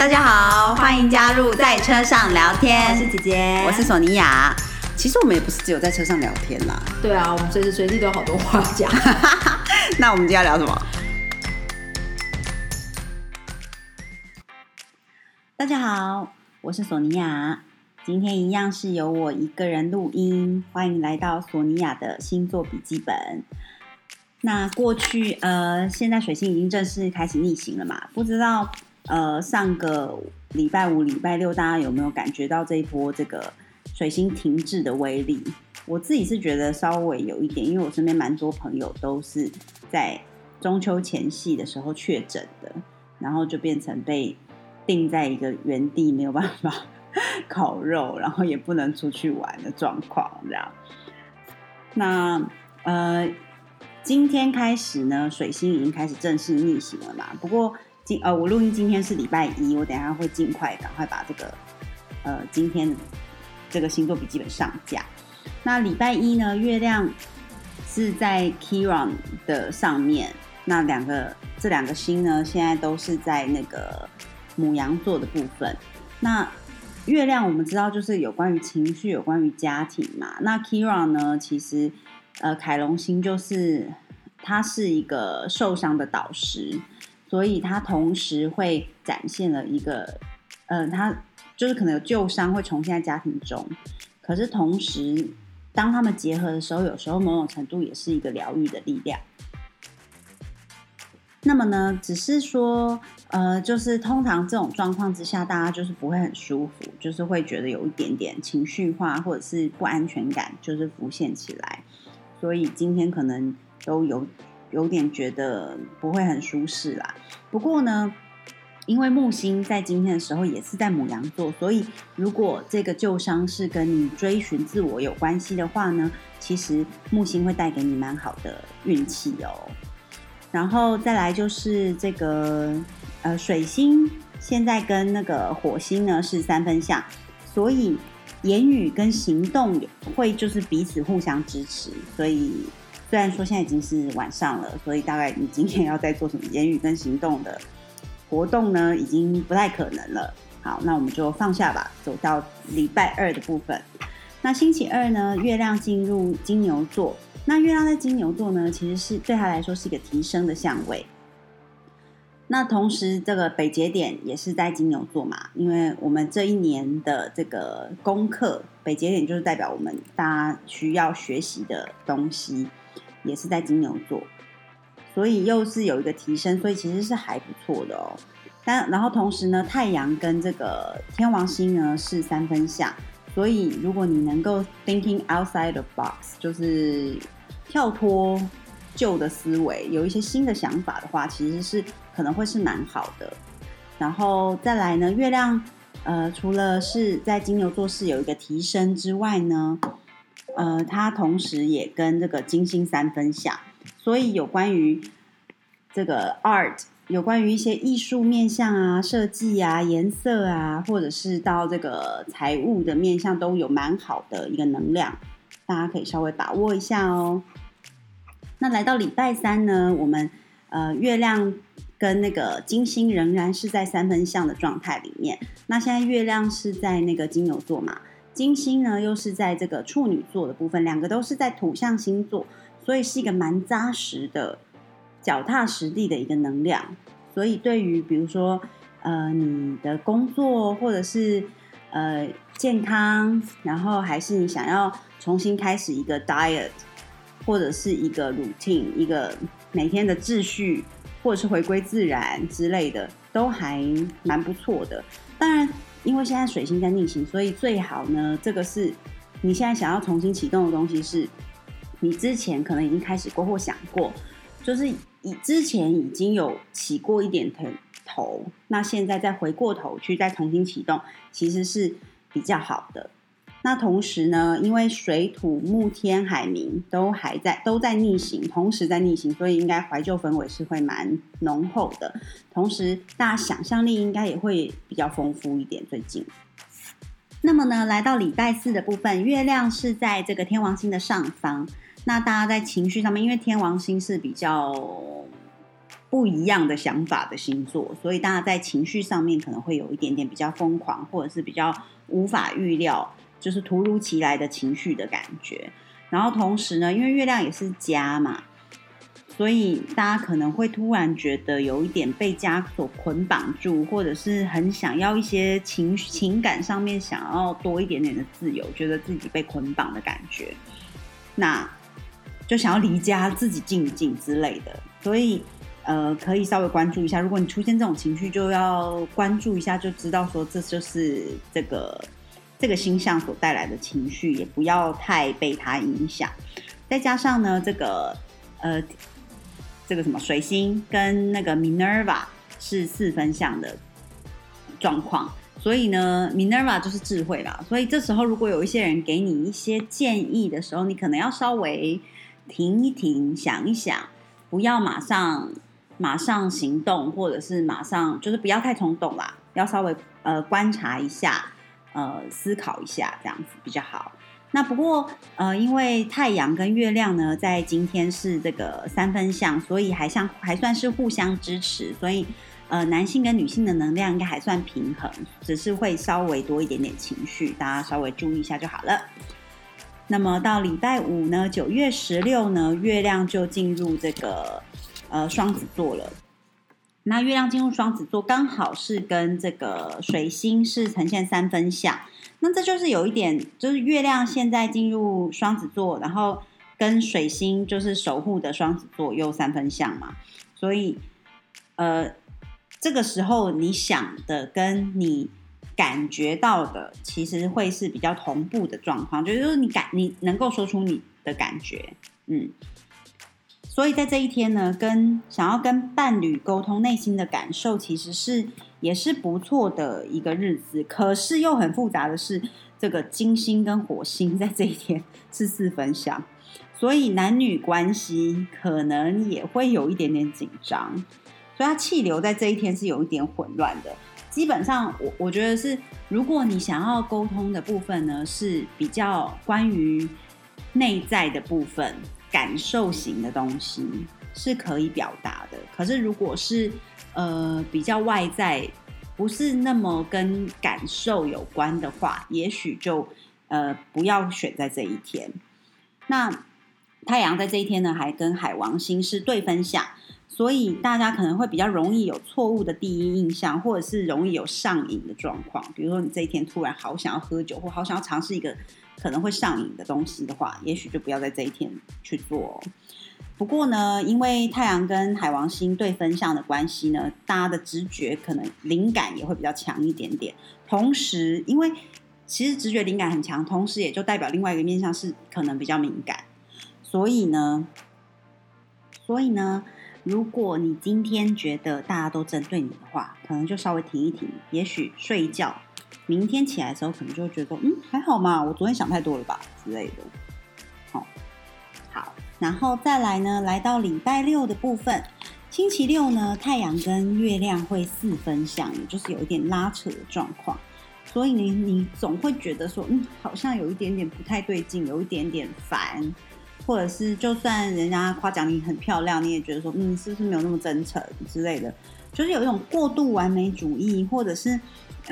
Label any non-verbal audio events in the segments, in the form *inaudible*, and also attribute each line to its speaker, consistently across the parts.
Speaker 1: 大家好，欢迎加入在车上聊天。
Speaker 2: 我是姐姐，
Speaker 1: 我是索尼娅。其实我们也不是只有在车上聊天啦。
Speaker 2: 对啊，我们随时随地都有好多话讲。*laughs*
Speaker 1: 那我们今天要聊什么？大家好，我是索尼娅。今天一样是由我一个人录音，欢迎来到索尼娅的星座笔记本。那过去呃，现在水星已经正式开始逆行了嘛？不知道呃，上个礼拜五、礼拜六，大家有没有感觉到这一波这个水星停滞的威力？我自己是觉得稍微有一点，因为我身边蛮多朋友都是在中秋前夕的时候确诊的，然后就变成被定在一个原地，没有办法 *laughs* 烤肉，然后也不能出去玩的状况，这样。那呃。今天开始呢，水星已经开始正式逆行了嘛。不过今呃，我录音今天是礼拜一，我等下会尽快赶快把这个呃今天这个星座笔记本上架。那礼拜一呢，月亮是在 Kiran 的上面，那两个这两个星呢，现在都是在那个母羊座的部分。那月亮我们知道就是有关于情绪，有关于家庭嘛。那 Kiran 呢，其实。呃，凯龙星就是他是一个受伤的导师，所以他同时会展现了一个，呃，他就是可能有旧伤会重现在家庭中，可是同时当他们结合的时候，有时候某种程度也是一个疗愈的力量。那么呢，只是说，呃，就是通常这种状况之下，大家就是不会很舒服，就是会觉得有一点点情绪化或者是不安全感，就是浮现起来。所以今天可能都有有点觉得不会很舒适啦。不过呢，因为木星在今天的时候也是在母羊座，所以如果这个旧伤是跟你追寻自我有关系的话呢，其实木星会带给你蛮好的运气哦。然后再来就是这个呃水星现在跟那个火星呢是三分相，所以。言语跟行动会就是彼此互相支持，所以虽然说现在已经是晚上了，所以大概你今天要在做什么言语跟行动的活动呢，已经不太可能了。好，那我们就放下吧，走到礼拜二的部分。那星期二呢，月亮进入金牛座，那月亮在金牛座呢，其实是对他来说是一个提升的相位。那同时，这个北节点也是在金牛座嘛，因为我们这一年的这个功课，北节点就是代表我们大家需要学习的东西，也是在金牛座，所以又是有一个提升，所以其实是还不错的哦。但然后同时呢，太阳跟这个天王星呢是三分相，所以如果你能够 thinking outside the box，就是跳脱。旧的思维有一些新的想法的话，其实是可能会是蛮好的。然后再来呢，月亮呃，除了是在金牛座是有一个提升之外呢，呃，它同时也跟这个金星三分相，所以有关于这个 art，有关于一些艺术面向啊、设计啊、颜色啊，或者是到这个财务的面向，都有蛮好的一个能量，大家可以稍微把握一下哦。那来到礼拜三呢，我们呃月亮跟那个金星仍然是在三分相的状态里面。那现在月亮是在那个金牛座嘛，金星呢又是在这个处女座的部分，两个都是在土象星座，所以是一个蛮扎实的、脚踏实地的一个能量。所以对于比如说呃你的工作或者是呃健康，然后还是你想要重新开始一个 diet。或者是一个 routine，一个每天的秩序，或者是回归自然之类的，都还蛮不错的。当然，因为现在水星在逆行，所以最好呢，这个是你现在想要重新启动的东西，是你之前可能已经开始过或想过，就是以之前已经有起过一点头头，那现在再回过头去再重新启动，其实是比较好的。那同时呢，因为水土木天海冥都还在都在逆行，同时在逆行，所以应该怀旧氛围是会蛮浓厚的。同时，大家想象力应该也会比较丰富一点。最近，那么呢，来到礼拜四的部分，月亮是在这个天王星的上方。那大家在情绪上面，因为天王星是比较不一样的想法的星座，所以大家在情绪上面可能会有一点点比较疯狂，或者是比较无法预料，就是突如其来的情绪的感觉。然后同时呢，因为月亮也是家嘛，所以大家可能会突然觉得有一点被家所捆绑住，或者是很想要一些情情感上面想要多一点点的自由，觉得自己被捆绑的感觉，那就想要离家自己静一静之类的，所以。呃，可以稍微关注一下。如果你出现这种情绪，就要关注一下，就知道说这就是这个这个星象所带来的情绪，也不要太被它影响。再加上呢，这个呃，这个什么水星跟那个 Minerva 是四分相的状况，所以呢，Minerva 就是智慧啦。所以这时候，如果有一些人给你一些建议的时候，你可能要稍微停一停，想一想，不要马上。马上行动，或者是马上就是不要太冲动啦，要稍微呃观察一下，呃思考一下，这样子比较好。那不过呃，因为太阳跟月亮呢在今天是这个三分相，所以还像还算是互相支持，所以呃男性跟女性的能量应该还算平衡，只是会稍微多一点点情绪，大家稍微注意一下就好了。那么到礼拜五呢，九月十六呢，月亮就进入这个。呃，双子座了。那月亮进入双子座，刚好是跟这个水星是呈现三分相。那这就是有一点，就是月亮现在进入双子座，然后跟水星就是守护的双子座又三分相嘛。所以，呃，这个时候你想的跟你感觉到的，其实会是比较同步的状况，就是你感你能够说出你的感觉，嗯。所以在这一天呢，跟想要跟伴侣沟通内心的感受，其实是也是不错的一个日子。可是又很复杂的是，这个金星跟火星在这一天是四分相，所以男女关系可能也会有一点点紧张。所以它气流在这一天是有一点混乱的。基本上，我我觉得是，如果你想要沟通的部分呢，是比较关于内在的部分。感受型的东西是可以表达的，可是如果是呃比较外在，不是那么跟感受有关的话，也许就呃不要选在这一天。那太阳在这一天呢，还跟海王星是对分相，所以大家可能会比较容易有错误的第一印象，或者是容易有上瘾的状况。比如说你这一天突然好想要喝酒，或好想要尝试一个。可能会上瘾的东西的话，也许就不要在这一天去做。不过呢，因为太阳跟海王星对分相的关系呢，大家的直觉可能灵感也会比较强一点点。同时，因为其实直觉灵感很强，同时也就代表另外一个面向是可能比较敏感。所以呢，所以呢，如果你今天觉得大家都针对你的话，可能就稍微停一停，也许睡一觉。明天起来的时候，可能就会觉得，嗯，还好嘛，我昨天想太多了吧之类的。好，好，然后再来呢，来到礼拜六的部分，星期六呢，太阳跟月亮会四分相，也就是有一点拉扯的状况，所以你你总会觉得说，嗯，好像有一点点不太对劲，有一点点烦，或者是就算人家夸奖你很漂亮，你也觉得说，嗯，是不是没有那么真诚之类的，就是有一种过度完美主义，或者是。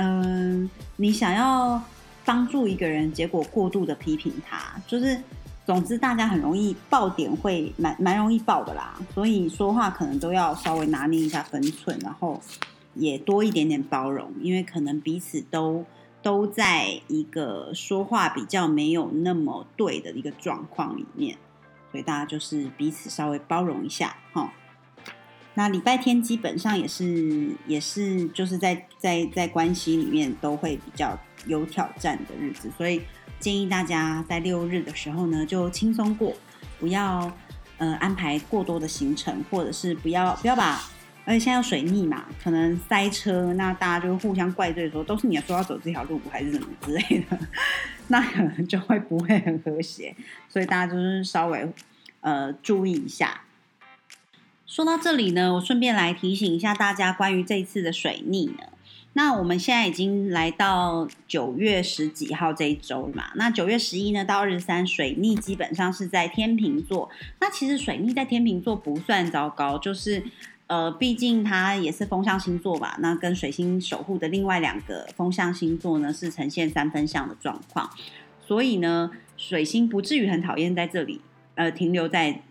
Speaker 1: 嗯，你想要帮助一个人，结果过度的批评他，就是总之大家很容易爆点，会蛮蛮容易爆的啦。所以说话可能都要稍微拿捏一下分寸，然后也多一点点包容，因为可能彼此都都在一个说话比较没有那么对的一个状况里面，所以大家就是彼此稍微包容一下，哈。那礼拜天基本上也是也是就是在在在关系里面都会比较有挑战的日子，所以建议大家在六日的时候呢就轻松过，不要呃安排过多的行程，或者是不要不要把，而且现在要水逆嘛，可能塞车，那大家就互相怪罪说都是你说要走这条路还是什么之类的，*laughs* 那可能就会不会很和谐，所以大家就是稍微呃注意一下。说到这里呢，我顺便来提醒一下大家，关于这一次的水逆呢。那我们现在已经来到九月十几号这一周了嘛？那九月十一呢到二十三，水逆基本上是在天平座。那其实水逆在天平座不算糟糕，就是呃，毕竟它也是风象星座吧，那跟水星守护的另外两个风象星座呢，是呈现三分相的状况，所以呢，水星不至于很讨厌在这里，呃，停留在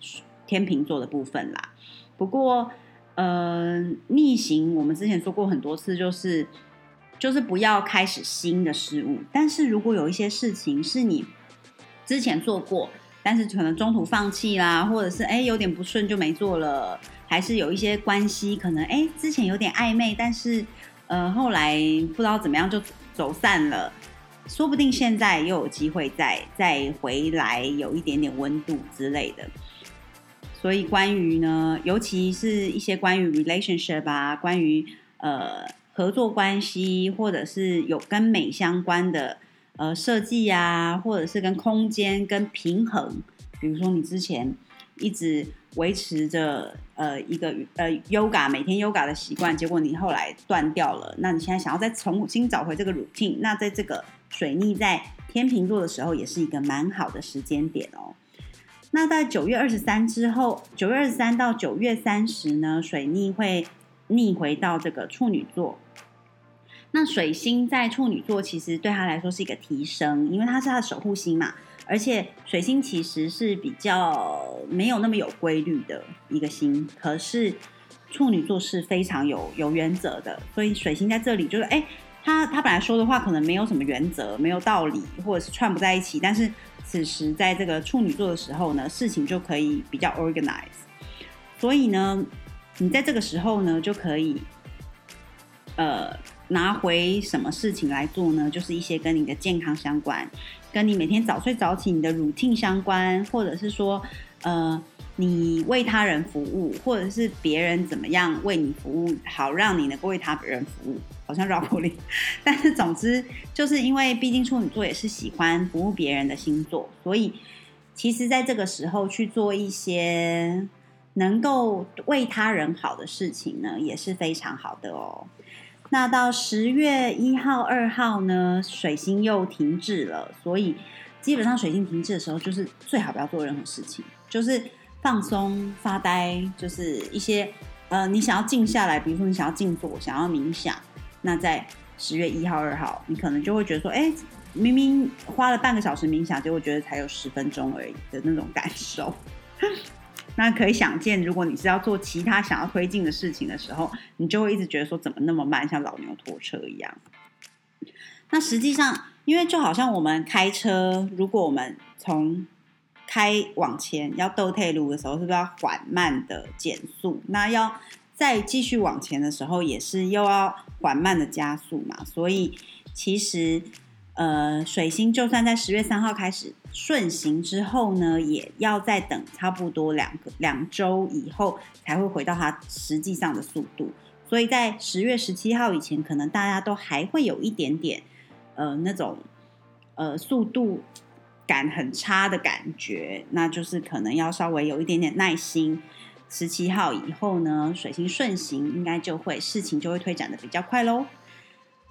Speaker 1: 天秤座的部分啦。不过，呃，逆行我们之前说过很多次，就是就是不要开始新的事物，但是如果有一些事情是你之前做过，但是可能中途放弃啦，或者是哎有点不顺就没做了。还是有一些关系，可能哎之前有点暧昧，但是呃后来不知道怎么样就走散了，说不定现在又有机会再再回来，有一点点温度之类的。所以关于呢，尤其是一些关于 relationship 啊，关于呃合作关系，或者是有跟美相关的呃设计啊，或者是跟空间跟平衡，比如说你之前一直维持着。呃，一个呃，yoga 每天 yoga 的习惯，结果你后来断掉了。那你现在想要再重新找回这个 routine，那在这个水逆在天秤座的时候，也是一个蛮好的时间点哦。那在九月二十三之后，九月二十三到九月三十呢，水逆会逆回到这个处女座。那水星在处女座，其实对他来说是一个提升，因为它是他的守护星嘛。而且水星其实是比较没有那么有规律的一个星，可是处女座是非常有有原则的，所以水星在这里就是，哎，他他本来说的话可能没有什么原则，没有道理，或者是串不在一起，但是此时在这个处女座的时候呢，事情就可以比较 organize，所以呢，你在这个时候呢就可以，呃。拿回什么事情来做呢？就是一些跟你的健康相关，跟你每天早睡早起你的 routine 相关，或者是说，呃，你为他人服务，或者是别人怎么样为你服务，好让你能够为他人服务，好像绕口令。但是总之，就是因为毕竟处女座也是喜欢服务别人的星座，所以其实在这个时候去做一些能够为他人好的事情呢，也是非常好的哦。那到十月一号、二号呢，水星又停滞了，所以基本上水星停滞的时候，就是最好不要做任何事情，就是放松、发呆，就是一些呃，你想要静下来，比如说你想要静坐、想要冥想，那在十月一号、二号，你可能就会觉得说，哎，明明花了半个小时冥想，结果觉得才有十分钟而已的那种感受。那可以想见，如果你是要做其他想要推进的事情的时候，你就会一直觉得说怎么那么慢，像老牛拖车一样。那实际上，因为就好像我们开车，如果我们从开往前要倒退路的时候，是不是要缓慢的减速？那要再继续往前的时候，也是又要缓慢的加速嘛？所以其实。呃，水星就算在十月三号开始顺行之后呢，也要再等差不多两个两周以后才会回到它实际上的速度。所以在十月十七号以前，可能大家都还会有一点点呃那种呃速度感很差的感觉，那就是可能要稍微有一点点耐心。十七号以后呢，水星顺行，应该就会事情就会推展的比较快喽。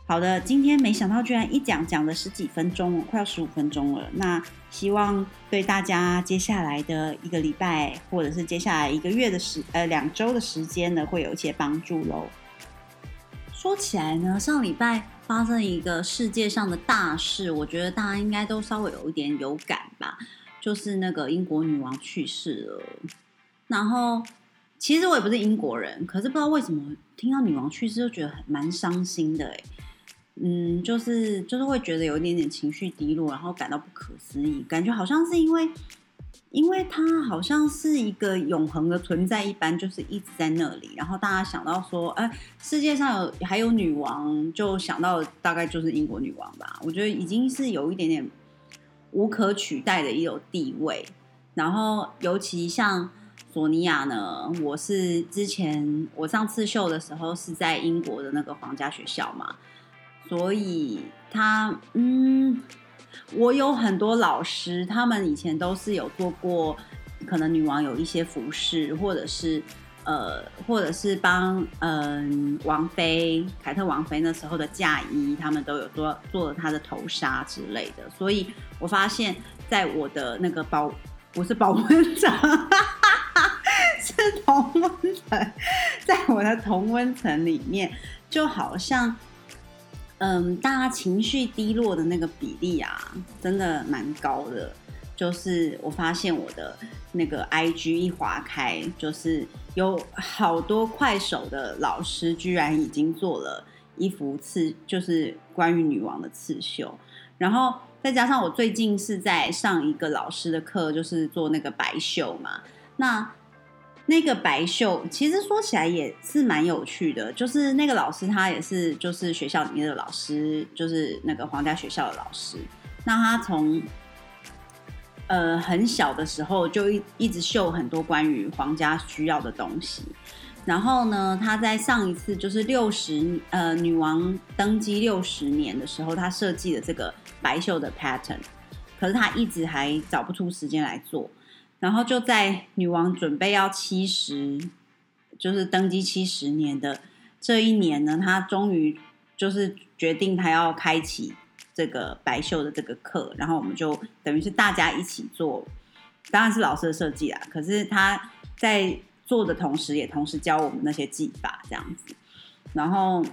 Speaker 1: 好的，今天没想到居然一讲讲了十几分钟，快要十五分钟了。那希望对大家接下来的一个礼拜，或者是接下来一个月的时呃两周的时间呢，会有一些帮助喽。说起来呢，上礼拜发生一个世界上的大事，我觉得大家应该都稍微有一点有感吧，就是那个英国女王去世了。然后其实我也不是英国人，可是不知道为什么听到女王去世就觉得蛮伤心的哎。嗯，就是就是会觉得有一点点情绪低落，然后感到不可思议，感觉好像是因为，因为他好像是一个永恒的存在一般，就是一直在那里。然后大家想到说，哎，世界上有还有女王，就想到大概就是英国女王吧。我觉得已经是有一点点无可取代的一种地位。然后尤其像索尼娅呢，我是之前我上刺绣的时候是在英国的那个皇家学校嘛。所以他嗯，我有很多老师，他们以前都是有做过，可能女王有一些服饰，或者是呃，或者是帮嗯王妃凯特王妃那时候的嫁衣，他们都有做做了她的头纱之类的。所以我发现，在我的那个保不是保温层，*laughs* 是同温层，在我的同温层里面，就好像，嗯，大家情绪低落的那个比例啊，真的蛮高的。就是我发现我的那个 IG 一划开，就是有好多快手的老师居然已经做了一幅刺，就是关于女王的刺绣，然后。再加上我最近是在上一个老师的课，就是做那个白绣嘛。那那个白绣其实说起来也是蛮有趣的，就是那个老师他也是就是学校里面的老师，就是那个皇家学校的老师。那他从呃很小的时候就一一直绣很多关于皇家需要的东西。然后呢，他在上一次就是六十呃女王登基六十年的时候，他设计的这个白绣的 pattern，可是他一直还找不出时间来做。然后就在女王准备要七十，就是登基七十年的这一年呢，他终于就是决定他要开启这个白秀的这个课。然后我们就等于是大家一起做，当然是老师的设计啦。可是他在做的同时，也同时教我们那些技法，这样子，然后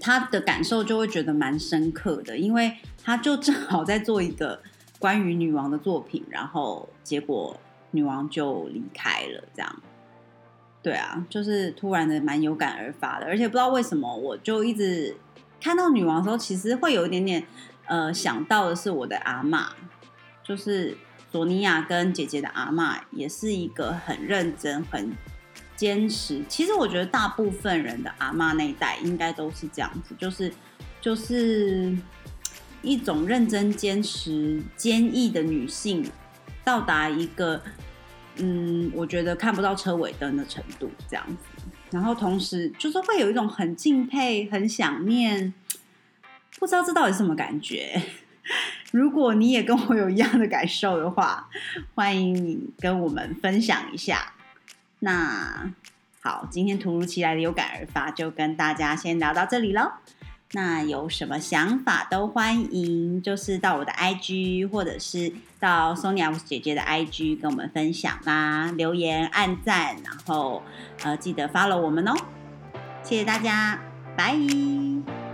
Speaker 1: 他的感受就会觉得蛮深刻的，因为他就正好在做一个关于女王的作品，然后结果女王就离开了，这样，对啊，就是突然的蛮有感而发的，而且不知道为什么，我就一直看到女王的时候，其实会有一点点呃想到的是我的阿妈，就是。索尼娅跟姐姐的阿妈也是一个很认真、很坚持。其实我觉得大部分人的阿妈那一代应该都是这样子，就是就是一种认真、坚持、坚毅的女性，到达一个嗯，我觉得看不到车尾灯的程度这样子。然后同时就是会有一种很敬佩、很想念，不知道这到底是什么感觉。*laughs* 如果你也跟我有一样的感受的话，欢迎你跟我们分享一下。那好，今天突如其来的有感而发，就跟大家先聊到这里喽。那有什么想法都欢迎，就是到我的 IG 或者是到 Sonia 姐姐的 IG 跟我们分享啦，留言、按赞，然后呃记得 follow 我们哦。谢谢大家，拜。